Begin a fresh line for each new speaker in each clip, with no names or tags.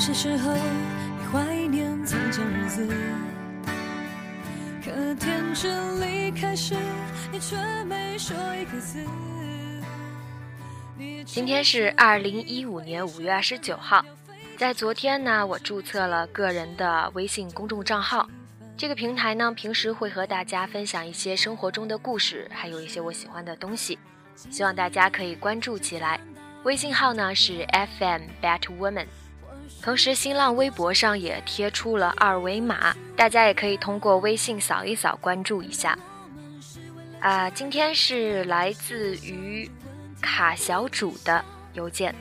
些时候，你怀念从前日子，可天真离开时，你却没说一个字。
今天是二零一五年五月二十九号，在昨天呢，我注册了个人的微信公众账号。这个平台呢，平时会和大家分享一些生活中的故事，还有一些我喜欢的东西，希望大家可以关注起来。微信号呢是 FM Batwoman。同时，新浪微博上也贴出了二维码，大家也可以通过微信扫一扫，关注一下。啊，今天是来自于卡小主的邮件。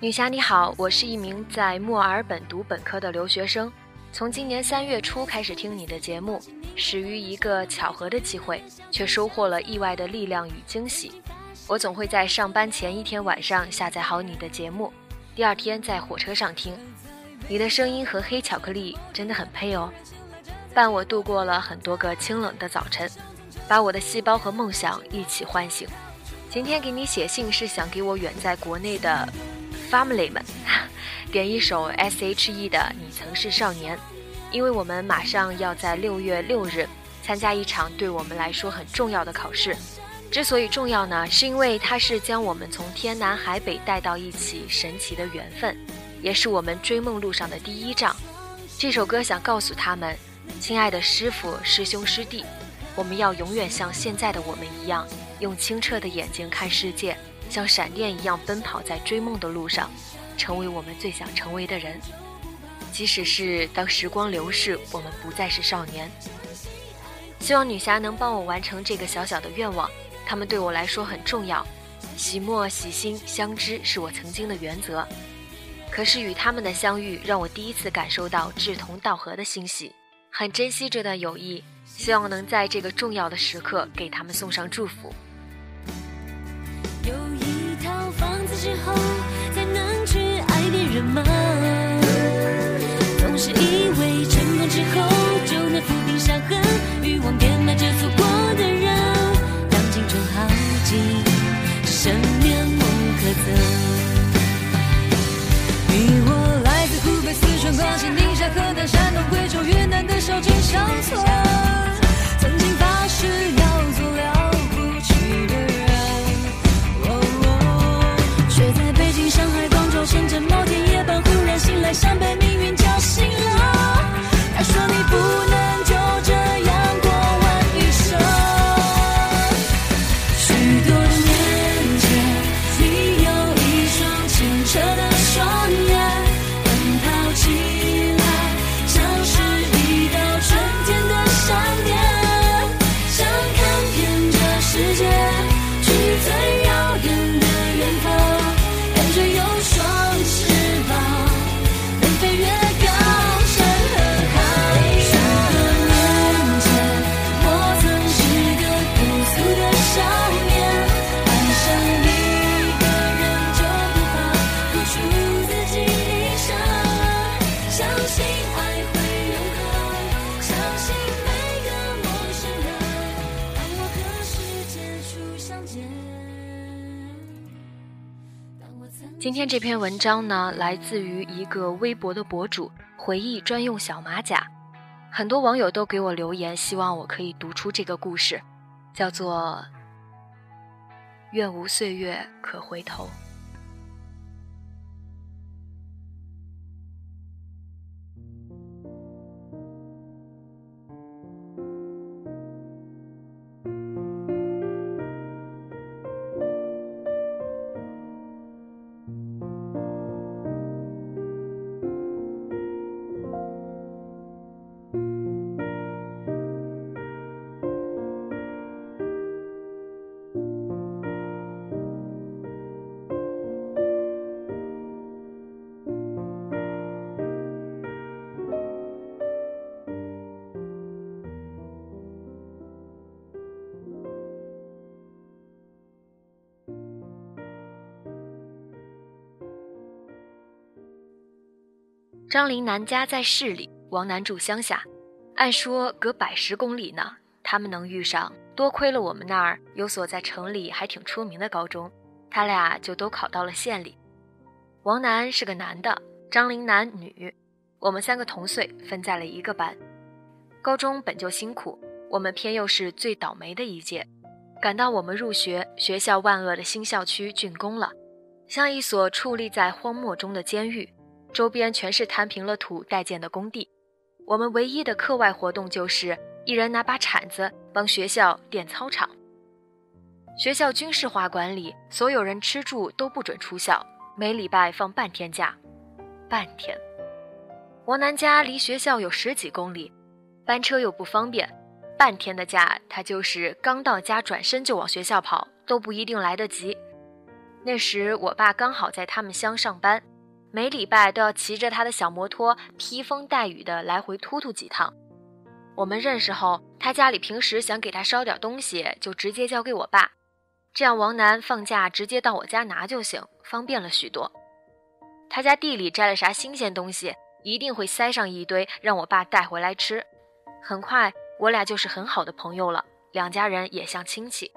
女侠你好，我是一名在墨尔本读本科的留学生，从今年三月初开始听你的节目，始于一个巧合的机会，却收获了意外的力量与惊喜。我总会在上班前一天晚上下载好你的节目。第二天在火车上听，你的声音和黑巧克力真的很配哦，伴我度过了很多个清冷的早晨，把我的细胞和梦想一起唤醒。今天给你写信是想给我远在国内的 family 们 点一首 S.H.E 的《你曾是少年》，因为我们马上要在六月六日参加一场对我们来说很重要的考试。之所以重要呢，是因为它是将我们从天南海北带到一起神奇的缘分，也是我们追梦路上的第一仗。这首歌想告诉他们，亲爱的师傅、师兄、师弟，我们要永远像现在的我们一样，用清澈的眼睛看世界，像闪电一样奔跑在追梦的路上，成为我们最想成为的人。即使是当时光流逝，我们不再是少年。希望女侠能帮我完成这个小小的愿望。他们对我来说很重要，喜莫、喜心、相知是我曾经的原则。可是与他们的相遇，让我第一次感受到志同道合的欣喜，很珍惜这段友谊，希望能在这个重要的时刻给他们送上祝福。
有一套房子之后，交错
今天这篇文章呢，来自于一个微博的博主回忆专用小马甲，很多网友都给我留言，希望我可以读出这个故事，叫做《愿无岁月可回头》。张林南家在市里，王楠住乡下，按说隔百十公里呢，他们能遇上，多亏了我们那儿有所在城里还挺出名的高中，他俩就都考到了县里。王楠是个男的，张林南女，我们三个同岁，分在了一个班。高中本就辛苦，我们偏又是最倒霉的一届。赶到我们入学，学校万恶的新校区竣工了，像一所矗立在荒漠中的监狱，周边全是摊平了土待建的工地。我们唯一的课外活动就是一人拿把铲子帮学校垫操场。学校军事化管理，所有人吃住都不准出校，每礼拜放半天假，半天。王楠家离学校有十几公里。班车又不方便，半天的假，他就是刚到家转身就往学校跑，都不一定来得及。那时我爸刚好在他们乡上班，每礼拜都要骑着他的小摩托，披风带雨的来回突突几趟。我们认识后，他家里平时想给他捎点东西，就直接交给我爸，这样王楠放假直接到我家拿就行，方便了许多。他家地里摘了啥新鲜东西，一定会塞上一堆，让我爸带回来吃。很快，我俩就是很好的朋友了，两家人也像亲戚。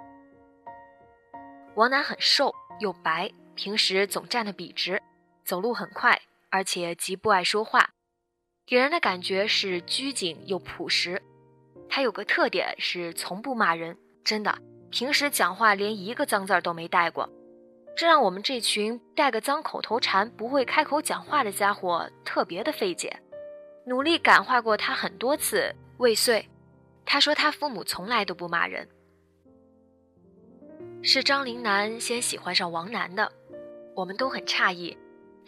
王楠很瘦又白，平时总站得笔直，走路很快，而且极不爱说话，给人的感觉是拘谨又朴实。他有个特点是从不骂人，真的，平时讲话连一个脏字儿都没带过，这让我们这群带个脏口头禅不会开口讲话的家伙特别的费解。努力感化过他很多次。未遂，他说他父母从来都不骂人。是张林南先喜欢上王楠的，我们都很诧异。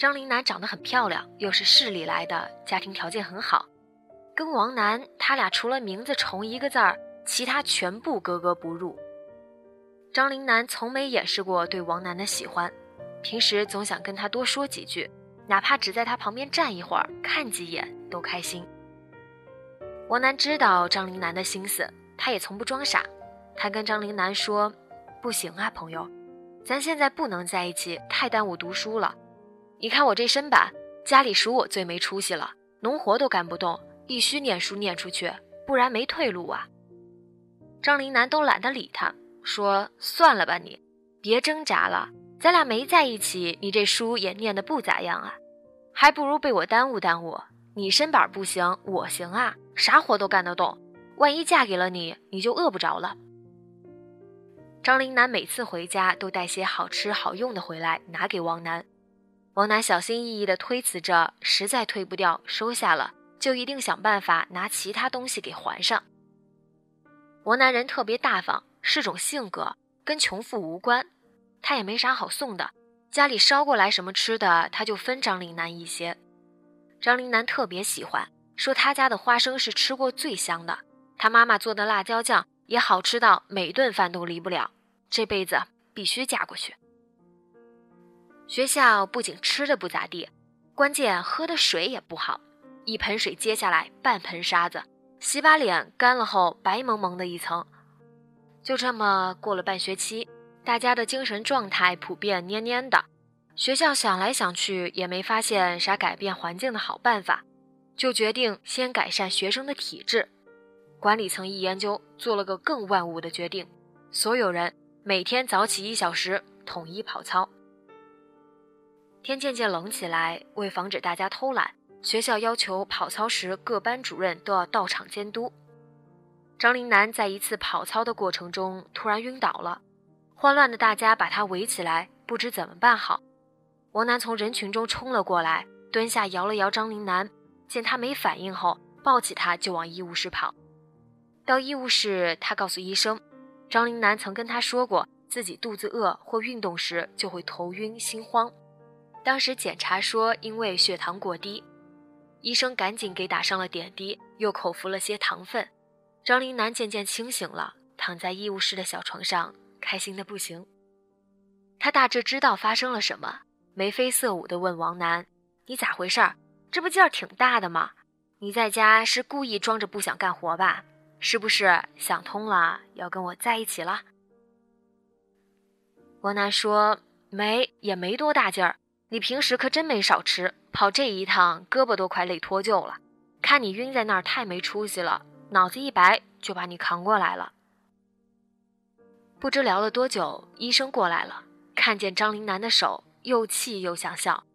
张林南长得很漂亮，又是市里来的，家庭条件很好，跟王楠他俩除了名字重一个字儿，其他全部格格不入。张林南从没掩饰过对王楠的喜欢，平时总想跟他多说几句，哪怕只在他旁边站一会儿，看几眼都开心。王楠知道张林南的心思，他也从不装傻。他跟张林南说：“不行啊，朋友，咱现在不能在一起，太耽误读书了。你看我这身板，家里数我最没出息了，农活都干不动，必须念书念出去，不然没退路啊。”张林南都懒得理他，说：“算了吧，你别挣扎了，咱俩没在一起，你这书也念得不咋样啊，还不如被我耽误耽误。你身板不行，我行啊。”啥活都干得动，万一嫁给了你，你就饿不着了。张林南每次回家都带些好吃好用的回来拿给王楠，王楠小心翼翼地推辞着，实在推不掉，收下了就一定想办法拿其他东西给还上。王楠人特别大方，是种性格，跟穷富无关，他也没啥好送的，家里捎过来什么吃的，他就分张林楠一些。张林楠特别喜欢。说他家的花生是吃过最香的，他妈妈做的辣椒酱也好吃到每顿饭都离不了，这辈子必须嫁过去。学校不仅吃的不咋地，关键喝的水也不好，一盆水接下来半盆沙子，洗把脸干了后白蒙蒙的一层。就这么过了半学期，大家的精神状态普遍蔫蔫的，学校想来想去也没发现啥改变环境的好办法。就决定先改善学生的体质。管理层一研究，做了个更万恶的决定：所有人每天早起一小时，统一跑操。天渐渐冷起来，为防止大家偷懒，学校要求跑操时各班主任都要到场监督。张林南在一次跑操的过程中突然晕倒了，慌乱的大家把他围起来，不知怎么办好。王楠从人群中冲了过来，蹲下摇了摇张林南。见他没反应后，抱起他就往医务室跑。到医务室，他告诉医生，张林南曾跟他说过，自己肚子饿或运动时就会头晕心慌。当时检查说因为血糖过低，医生赶紧给打上了点滴，又口服了些糖分。张林南渐渐清醒了，躺在医务室的小床上，开心的不行。他大致知道发生了什么，眉飞色舞地问王楠：“你咋回事儿？”这不劲儿挺大的吗？你在家是故意装着不想干活吧？是不是想通了要跟我在一起了？王楠说：“没，也没多大劲儿。你平时可真没少吃，跑这一趟胳膊都快累脱臼了，看你晕在那儿太没出息了，脑子一白就把你扛过来了。不知聊了多久，医生过来了，看见张林楠的手，又气又想笑。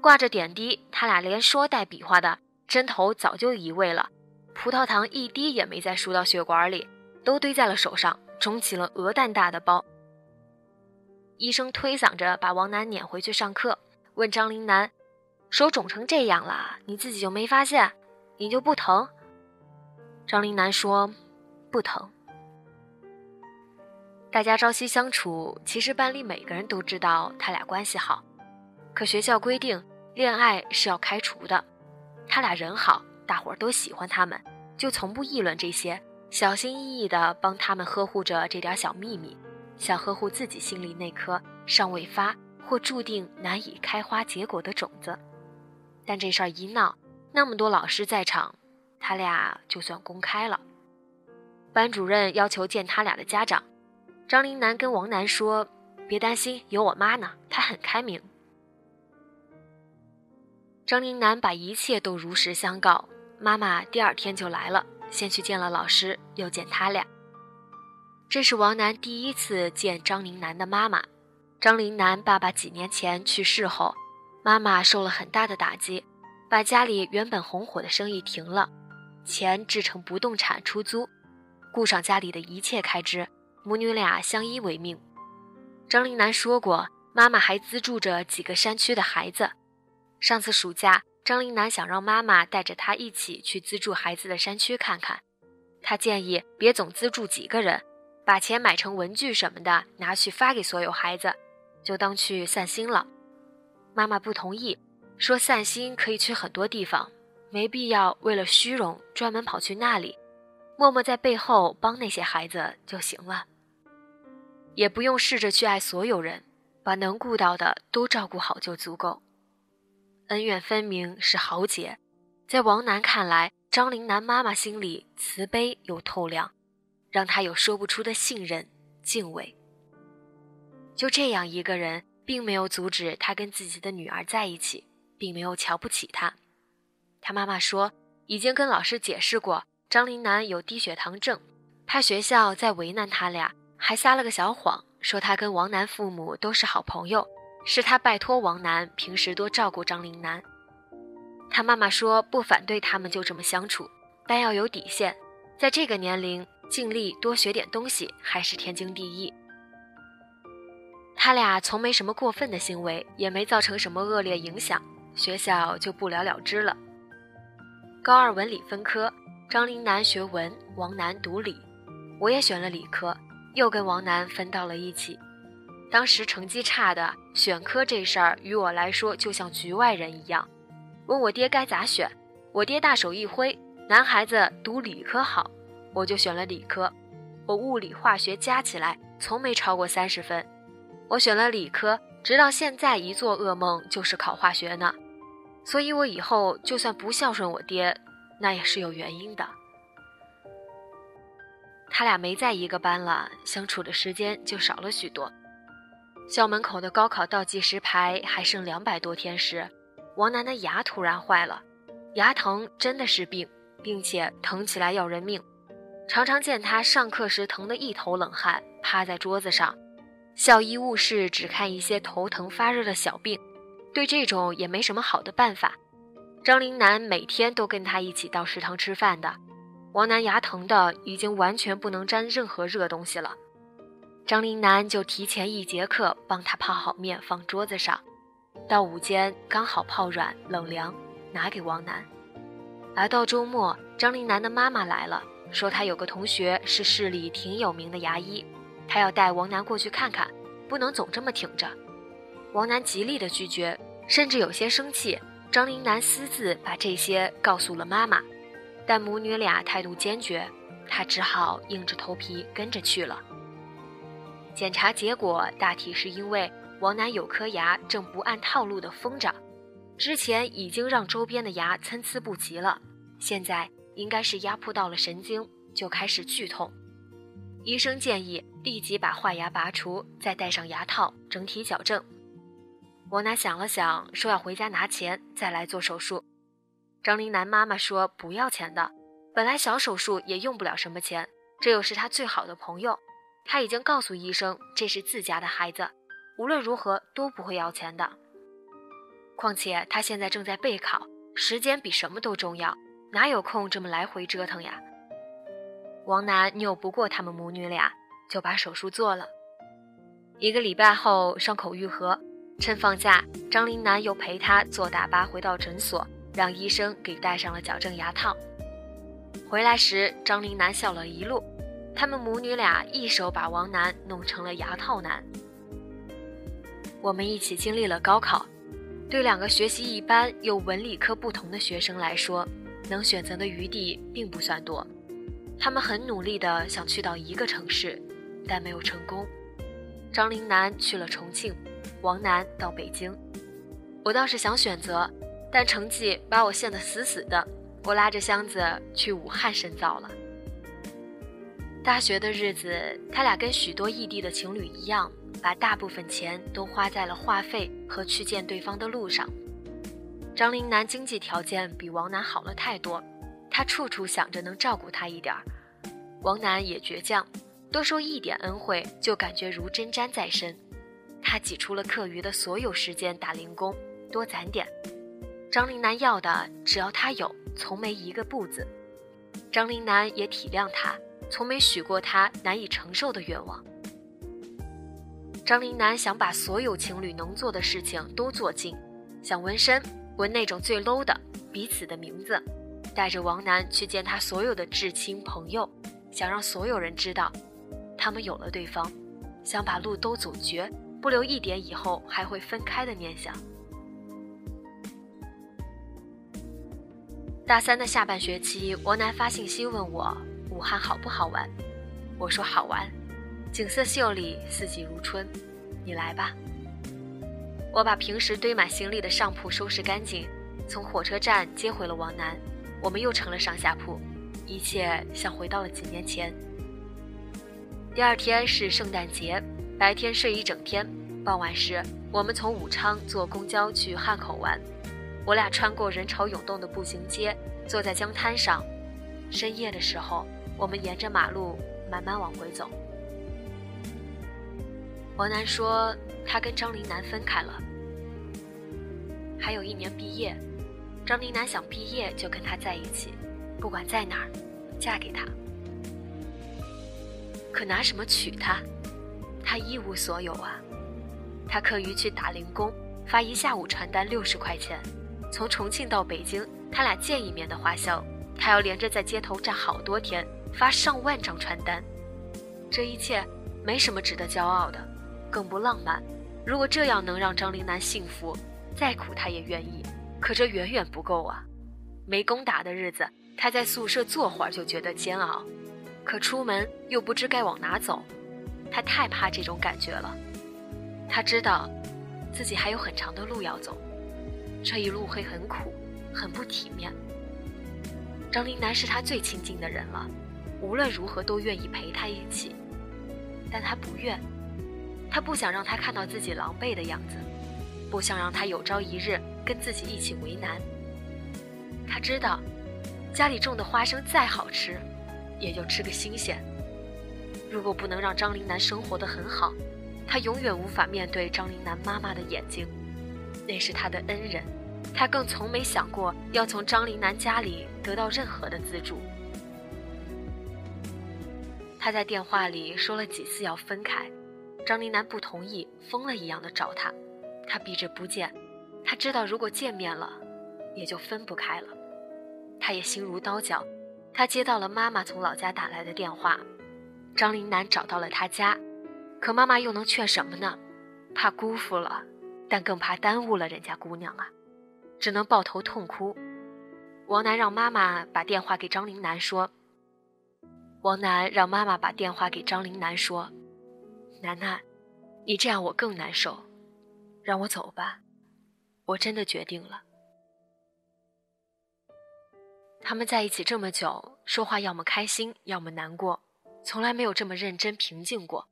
挂着点滴，他俩连说带比划的，针头早就移位了，葡萄糖一滴也没再输到血管里，都堆在了手上，肿起了鹅蛋大的包。医生推搡着把王楠撵回去上课，问张林楠：“手肿成这样了，你自己就没发现？你就不疼？”张林楠说：“不疼。”大家朝夕相处，其实班里每个人都知道他俩关系好，可学校规定恋爱是要开除的。他俩人好，大伙儿都喜欢他们，就从不议论这些，小心翼翼地帮他们呵护着这点小秘密，像呵护自己心里那颗尚未发或注定难以开花结果的种子。但这事儿一闹，那么多老师在场，他俩就算公开了。班主任要求见他俩的家长。张林楠跟王楠说：“别担心，有我妈呢，她很开明。”张林楠把一切都如实相告，妈妈第二天就来了，先去见了老师，又见他俩。这是王楠第一次见张林楠的妈妈。张林楠爸爸几年前去世后，妈妈受了很大的打击，把家里原本红火的生意停了，钱制成不动产出租，顾上家里的一切开支。母女俩相依为命。张林楠说过，妈妈还资助着几个山区的孩子。上次暑假，张林楠想让妈妈带着他一起去资助孩子的山区看看。他建议别总资助几个人，把钱买成文具什么的拿去发给所有孩子，就当去散心了。妈妈不同意，说散心可以去很多地方，没必要为了虚荣专门跑去那里，默默在背后帮那些孩子就行了。也不用试着去爱所有人，把能顾到的都照顾好就足够。恩怨分明是豪杰，在王楠看来，张林楠妈妈心里慈悲又透亮，让他有说不出的信任、敬畏。就这样一个人，并没有阻止他跟自己的女儿在一起，并没有瞧不起他。他妈妈说，已经跟老师解释过，张林楠有低血糖症，怕学校再为难他俩。还撒了个小谎，说他跟王楠父母都是好朋友，是他拜托王楠平时多照顾张林楠。他妈妈说不反对他们就这么相处，但要有底线，在这个年龄尽力多学点东西还是天经地义。他俩从没什么过分的行为，也没造成什么恶劣影响，学校就不了了之了。高二文理分科，张林楠学文，王楠读理，我也选了理科。又跟王楠分到了一起。当时成绩差的选科这事儿，于我来说就像局外人一样。问我爹该咋选，我爹大手一挥：“男孩子读理科好。”我就选了理科。我物理化学加起来从没超过三十分。我选了理科，直到现在一做噩梦就是考化学呢。所以我以后就算不孝顺我爹，那也是有原因的。他俩没在一个班了，相处的时间就少了许多。校门口的高考倒计时牌还剩两百多天时，王楠的牙突然坏了，牙疼真的是病，并且疼起来要人命。常常见他上课时疼得一头冷汗，趴在桌子上。校医务室只看一些头疼发热的小病，对这种也没什么好的办法。张林楠每天都跟他一起到食堂吃饭的。王楠牙疼的已经完全不能沾任何热东西了，张林楠就提前一节课帮他泡好面放桌子上，到午间刚好泡软冷凉，拿给王楠。而到周末，张林楠的妈妈来了，说他有个同学是市里挺有名的牙医，他要带王楠过去看看，不能总这么挺着。王楠极力的拒绝，甚至有些生气。张林楠私自把这些告诉了妈妈。但母女俩态度坚决，他只好硬着头皮跟着去了。检查结果大体是因为王楠有颗牙正不按套路的疯长，之前已经让周边的牙参差不齐了，现在应该是压迫到了神经，就开始剧痛。医生建议立即把坏牙拔除，再戴上牙套，整体矫正。王楠想了想，说要回家拿钱再来做手术。张林楠妈妈说不要钱的，本来小手术也用不了什么钱，这又是他最好的朋友，他已经告诉医生这是自家的孩子，无论如何都不会要钱的。况且他现在正在备考，时间比什么都重要，哪有空这么来回折腾呀？王楠拗不过他们母女俩，就把手术做了。一个礼拜后，伤口愈合。趁放假，张林楠又陪他坐大巴回到诊所，让医生给戴上了矫正牙套。回来时，张林楠笑了一路。他们母女俩一手把王楠弄成了牙套男。我们一起经历了高考，对两个学习一般又文理科不同的学生来说，能选择的余地并不算多。他们很努力地想去到一个城市，但没有成功。张林南去了重庆。王楠到北京，我倒是想选择，但成绩把我限得死死的。我拉着箱子去武汉深造了。大学的日子，他俩跟许多异地的情侣一样，把大部分钱都花在了话费和去见对方的路上。张林南经济条件比王楠好了太多，他处处想着能照顾他一点儿。王楠也倔强，多收一点恩惠就感觉如针毡在身。他挤出了课余的所有时间打零工，多攒点。张林楠要的只要他有，从没一个不字。张林楠也体谅他，从没许过他难以承受的愿望。张林楠想把所有情侣能做的事情都做尽，想纹身，纹那种最 low 的彼此的名字，带着王楠去见他所有的至亲朋友，想让所有人知道，他们有了对方，想把路都走绝。不留一点以后还会分开的念想。大三的下半学期，王楠发信息问我武汉好不好玩，我说好玩，景色秀丽，四季如春，你来吧。我把平时堆满行李的上铺收拾干净，从火车站接回了王楠，我们又成了上下铺，一切像回到了几年前。第二天是圣诞节。白天睡一整天，傍晚时我们从武昌坐公交去汉口玩。我俩穿过人潮涌动的步行街，坐在江滩上。深夜的时候，我们沿着马路慢慢往回走。王楠说他跟张林楠分开了，还有一年毕业。张林楠想毕业就跟他在一起，不管在哪儿，嫁给他。可拿什么娶她？他一无所有啊！他课余去打零工，发一下午传单六十块钱。从重庆到北京，他俩见一面的花销，他要连着在街头站好多天，发上万张传单。这一切没什么值得骄傲的，更不浪漫。如果这样能让张林楠幸福，再苦他也愿意。可这远远不够啊！没工打的日子，他在宿舍坐会儿就觉得煎熬，可出门又不知该往哪走。他太怕这种感觉了，他知道，自己还有很长的路要走，这一路会很苦，很不体面。张林楠是他最亲近的人了，无论如何都愿意陪他一起，但他不愿，他不想让他看到自己狼狈的样子，不想让他有朝一日跟自己一起为难。他知道，家里种的花生再好吃，也就吃个新鲜。如果不能让张林楠生活的很好，他永远无法面对张林楠妈妈的眼睛，那是他的恩人，他更从没想过要从张林楠家里得到任何的资助。他在电话里说了几次要分开，张林楠不同意，疯了一样的找他，他避着不见，他知道如果见面了，也就分不开了，他也心如刀绞，他接到了妈妈从老家打来的电话。张林楠找到了他家，可妈妈又能劝什么呢？怕辜负了，但更怕耽误了人家姑娘啊，只能抱头痛哭。王楠让妈妈把电话给张林楠说。王楠让妈妈把电话给张林楠说：“楠楠，你这样我更难受，让我走吧，我真的决定了。”他们在一起这么久，说话要么开心，要么难过。从来没有这么认真平静过。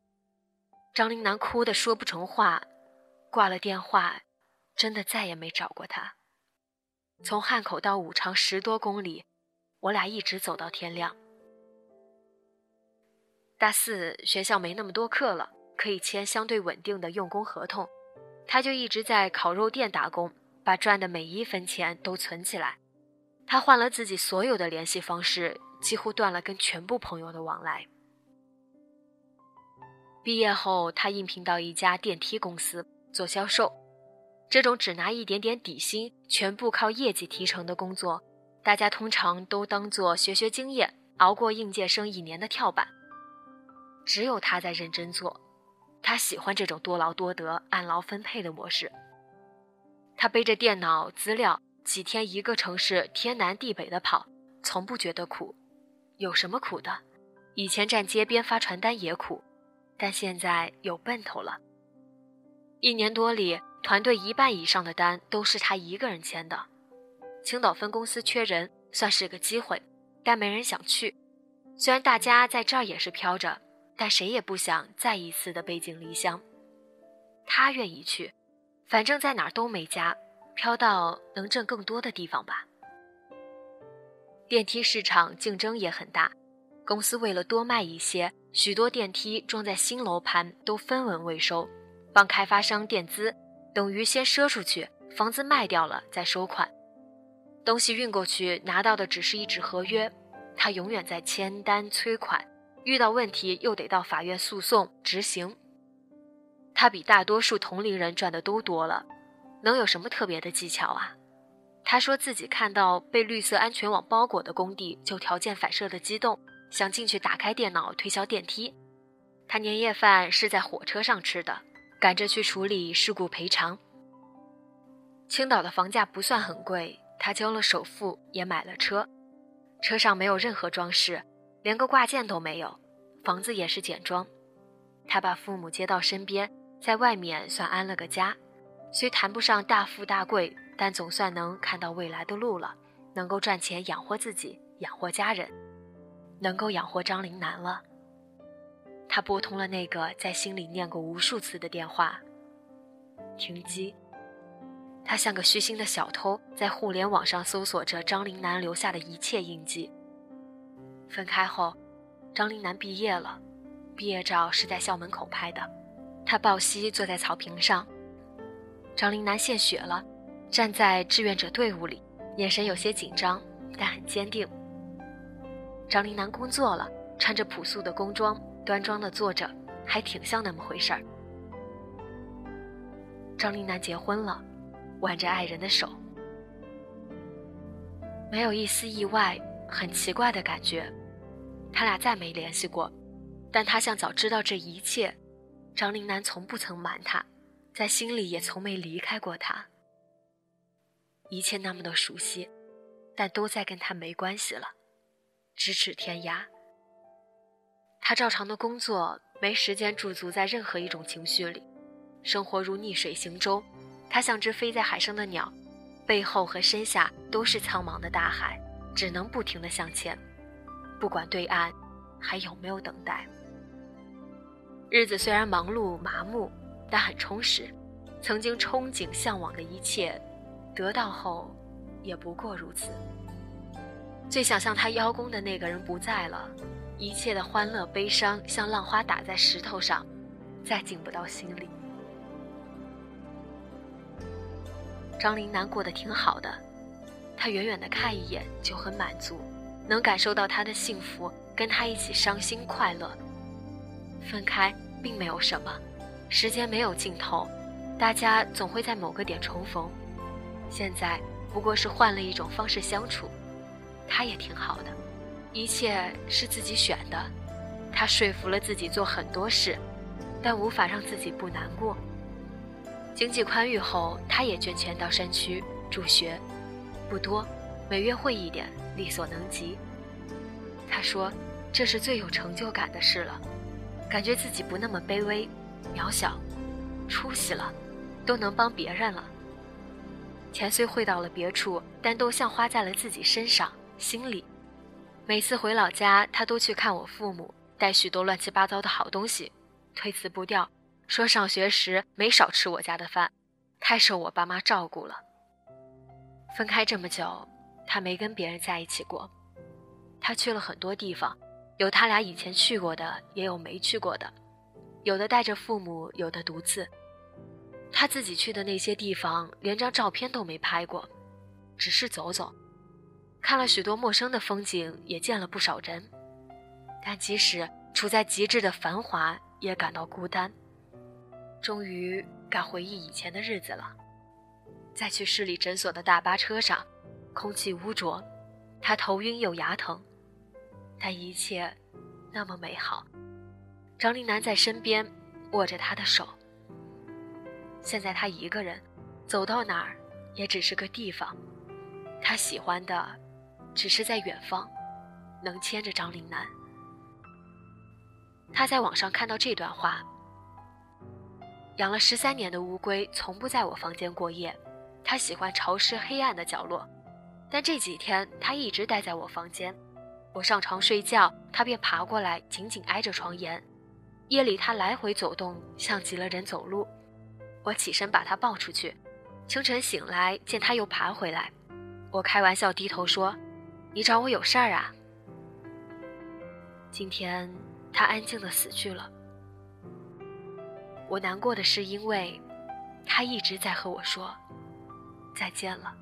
张林楠哭得说不成话，挂了电话，真的再也没找过他。从汉口到武昌十多公里，我俩一直走到天亮。大四学校没那么多课了，可以签相对稳定的用工合同，他就一直在烤肉店打工，把赚的每一分钱都存起来。他换了自己所有的联系方式，几乎断了跟全部朋友的往来。毕业后，他应聘到一家电梯公司做销售。这种只拿一点点底薪、全部靠业绩提成的工作，大家通常都当做学学经验、熬过应届生一年的跳板。只有他在认真做，他喜欢这种多劳多得、按劳分配的模式。他背着电脑资料。几天一个城市天南地北的跑，从不觉得苦。有什么苦的？以前站街边发传单也苦，但现在有奔头了。一年多里，团队一半以上的单都是他一个人签的。青岛分公司缺人，算是个机会，但没人想去。虽然大家在这儿也是飘着，但谁也不想再一次的背井离乡。他愿意去，反正在哪儿都没家。飘到能挣更多的地方吧。电梯市场竞争也很大，公司为了多卖一些，许多电梯装在新楼盘都分文未收，帮开发商垫资，等于先赊出去，房子卖掉了再收款。东西运过去拿到的只是一纸合约，他永远在签单催款，遇到问题又得到法院诉讼执行。他比大多数同龄人赚的都多了。能有什么特别的技巧啊？他说自己看到被绿色安全网包裹的工地就条件反射的激动，想进去打开电脑推销电梯。他年夜饭是在火车上吃的，赶着去处理事故赔偿。青岛的房价不算很贵，他交了首付也买了车，车上没有任何装饰，连个挂件都没有，房子也是简装。他把父母接到身边，在外面算安了个家。虽谈不上大富大贵，但总算能看到未来的路了，能够赚钱养活自己，养活家人，能够养活张林南了。他拨通了那个在心里念过无数次的电话，停机。他像个虚心的小偷，在互联网上搜索着张林南留下的一切印记。分开后，张林南毕业了，毕业照是在校门口拍的，他抱膝坐在草坪上。张林南献血了，站在志愿者队伍里，眼神有些紧张，但很坚定。张林南工作了，穿着朴素的工装，端庄的坐着，还挺像那么回事儿。张林南结婚了，挽着爱人的手，没有一丝意外，很奇怪的感觉。他俩再没联系过，但他像早知道这一切。张林南从不曾瞒他。在心里也从没离开过他，一切那么的熟悉，但都在跟他没关系了，咫尺天涯。他照常的工作，没时间驻足在任何一种情绪里，生活如逆水行舟。他像只飞在海上的鸟，背后和身下都是苍茫的大海，只能不停的向前，不管对岸还有没有等待。日子虽然忙碌麻木。但很充实，曾经憧憬向往的一切，得到后，也不过如此。最想向他邀功的那个人不在了，一切的欢乐悲伤像浪花打在石头上，再进不到心里。张林南过得挺好的，他远远的看一眼就很满足，能感受到他的幸福，跟他一起伤心快乐。分开并没有什么。时间没有尽头，大家总会在某个点重逢。现在不过是换了一种方式相处，他也挺好的，一切是自己选的。他说服了自己做很多事，但无法让自己不难过。经济宽裕后，他也捐钱到山区助学，不多，每月会一点，力所能及。他说，这是最有成就感的事了，感觉自己不那么卑微。渺小，出息了，都能帮别人了。钱虽汇到了别处，但都像花在了自己身上、心里。每次回老家，他都去看我父母，带许多乱七八糟的好东西，推辞不掉，说上学时没少吃我家的饭，太受我爸妈照顾了。分开这么久，他没跟别人在一起过。他去了很多地方，有他俩以前去过的，也有没去过的，有的带着父母，有的独自。他自己去的那些地方，连张照片都没拍过，只是走走，看了许多陌生的风景，也见了不少人。但即使处在极致的繁华，也感到孤单。终于该回忆以前的日子了。在去市里诊所的大巴车上，空气污浊，他头晕又牙疼，但一切那么美好。张林南在身边握着他的手。现在他一个人，走到哪儿也只是个地方。他喜欢的，只是在远方，能牵着张林南。他在网上看到这段话：养了十三年的乌龟从不在我房间过夜，它喜欢潮湿黑暗的角落。但这几天它一直待在我房间，我上床睡觉，它便爬过来，紧紧挨着床沿。夜里他来回走动，像极了人走路。我起身把他抱出去，清晨醒来见他又爬回来，我开玩笑低头说：“你找我有事儿啊？”今天他安静的死去了。我难过的是，因为他一直在和我说再见了。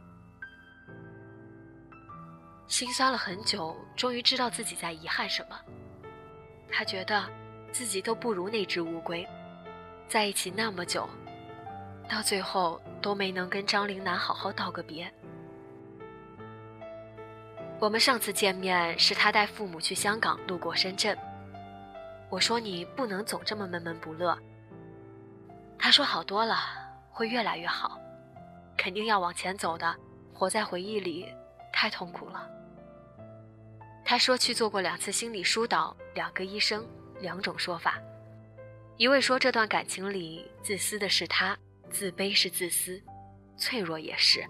心酸了很久，终于知道自己在遗憾什么。他觉得自己都不如那只乌龟，在一起那么久。到最后都没能跟张灵南好好道个别。我们上次见面是他带父母去香港，路过深圳。我说你不能总这么闷闷不乐。他说好多了，会越来越好，肯定要往前走的。活在回忆里太痛苦了。他说去做过两次心理疏导，两个医生，两种说法。一位说这段感情里自私的是他。自卑是自私，脆弱也是。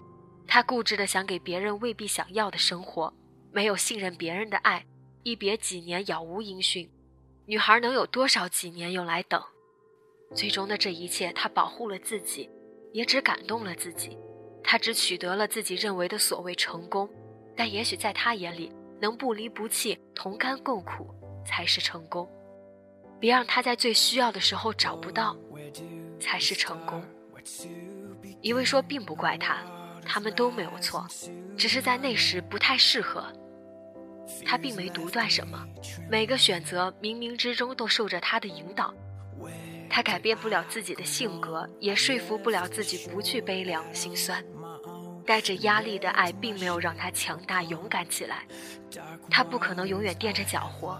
他固执的想给别人未必想要的生活，没有信任别人的爱。一别几年，杳无音讯。女孩能有多少几年用来等？最终的这一切，他保护了自己，也只感动了自己。他只取得了自己认为的所谓成功，但也许在他眼里，能不离不弃、同甘共苦才是成功。别让他在最需要的时候找不到，才是成功。一位说，并不怪他，他们都没有错，只是在那时不太适合。他并没独断什么，每个选择冥冥之中都受着他的引导。他改变不了自己的性格，也说服不了自己不去悲凉心酸。带着压力的爱，并没有让他强大勇敢起来。他不可能永远垫着脚活，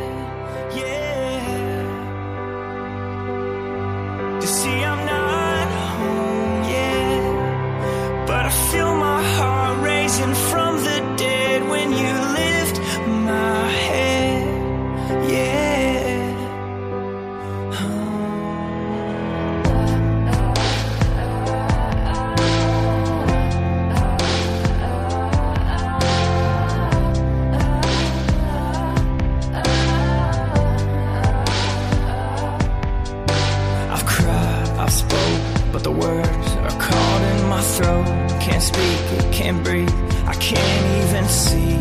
searching can't breathe, I can't
even see.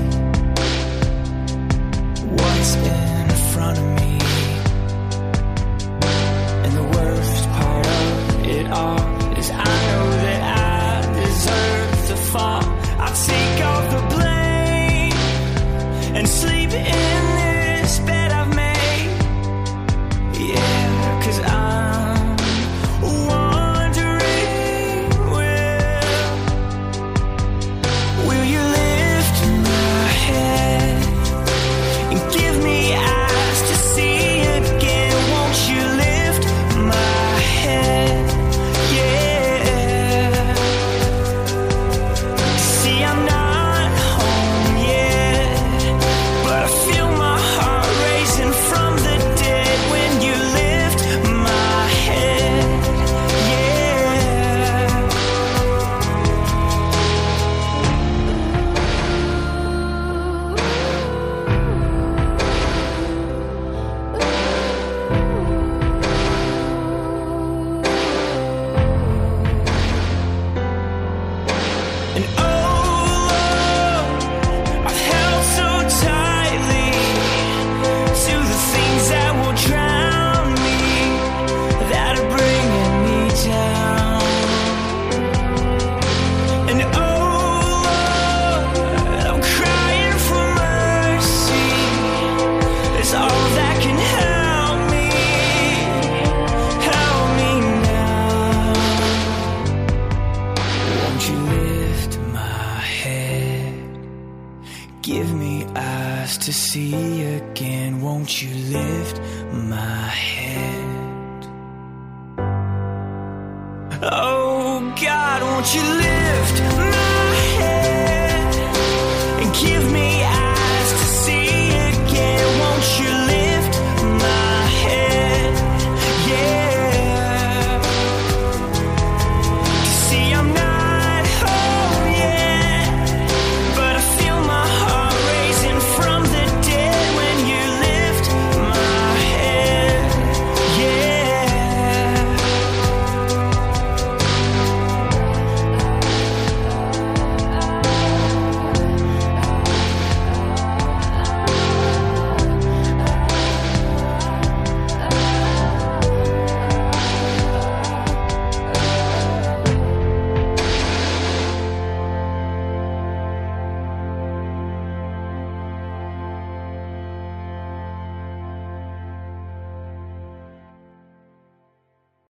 Oh God, won't you lift